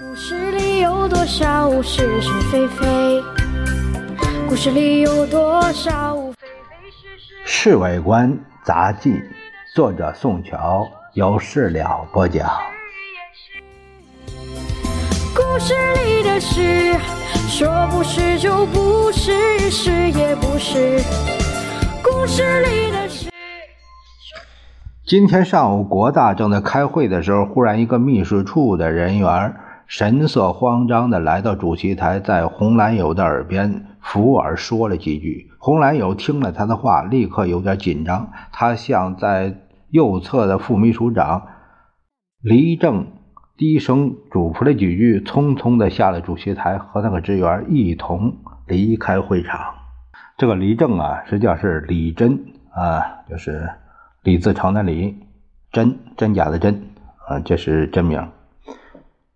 故事里有多少是是非非？故事里有多少非非是是？《侍卫官杂记》，作者宋乔，由事了播讲。故事里的事，说不是就不是，是也不是。故事里的事。今天上午，国大正在开会的时候，忽然一个秘书处的人员神色慌张地来到主席台，在洪兰友的耳边附耳说了几句。洪兰友听了他的话，立刻有点紧张。他向在右侧的副秘书长黎正低声嘱咐了几句，匆匆地下了主席台，和那个职员一同离开会场。这个黎正啊，实际上是李真啊，就是李自成的李，真真假的真啊，这是真名。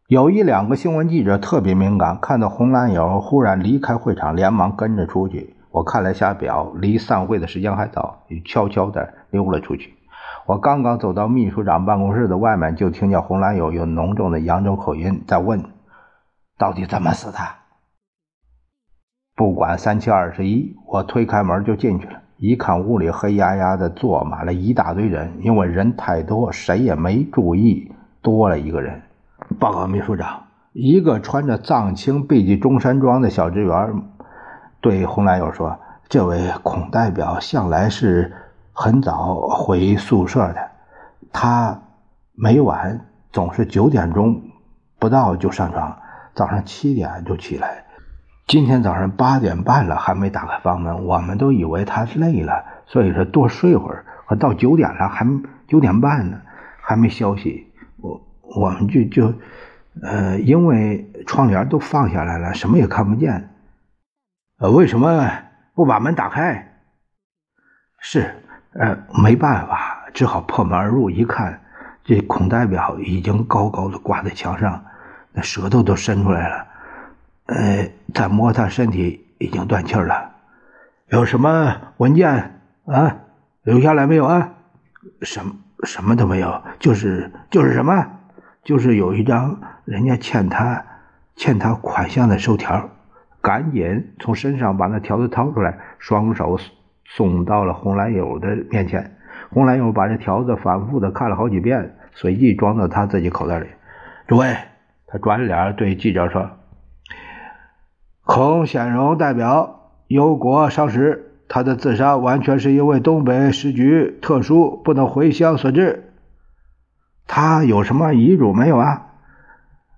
有一两个新闻记者特别敏感，看到红兰友忽然离开会场，连忙跟着出去。我看了下表，离散会的时间还早，就悄悄地溜了出去。我刚刚走到秘书长办公室的外面，就听见红兰友有浓重的扬州口音在问：“到底怎么死的？”不管三七二十一，我推开门就进去了。一看屋里黑压压的，坐满了一大堆人，因为人太多，谁也没注意多了一个人。报告秘书长，一个穿着藏青背记中山装的小职员对洪兰友说：“这位孔代表向来是很早回宿舍的，他每晚总是九点钟不到就上床，早上七点就起来。今天早上八点半了还没打开房门，我们都以为他累了，所以说多睡会儿。可到九点了还九点半呢，还没消息。我。”们就就，呃，因为窗帘都放下来了，什么也看不见。呃，为什么不把门打开？是，呃，没办法，只好破门而入。一看，这孔代表已经高高的挂在墙上，那舌头都伸出来了。呃，再摸他身体，已经断气了。有什么文件啊？留下来没有啊？什么什么都没有，就是就是什么？就是有一张人家欠他欠他款项的收条，赶紧从身上把那条子掏出来，双手送到了洪兰友的面前。洪兰友把这条子反复的看了好几遍，随即装到他自己口袋里。诸位，他转脸对记者说：“孔显荣代表忧国伤时，他的自杀完全是因为东北时局特殊，不能回乡所致。”他有什么遗嘱没有啊？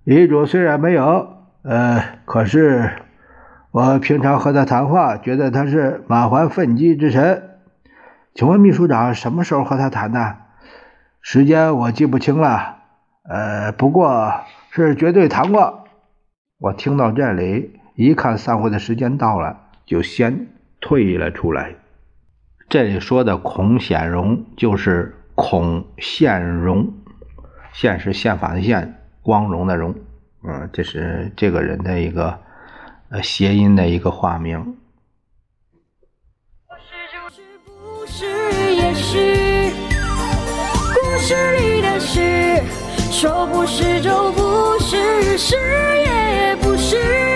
遗嘱虽然没有，呃，可是我平常和他谈话，觉得他是满怀愤激之神。请问秘书长什么时候和他谈的？时间我记不清了，呃，不过是绝对谈过。我听到这里，一看散会的时间到了，就先退了出来。这里说的孔显荣就是孔宪荣。宪是宪法的宪，光荣的荣，嗯，这是这个人的一个呃谐音的一个化名。不是也是，故事里的事，说不是就不是，是也不是。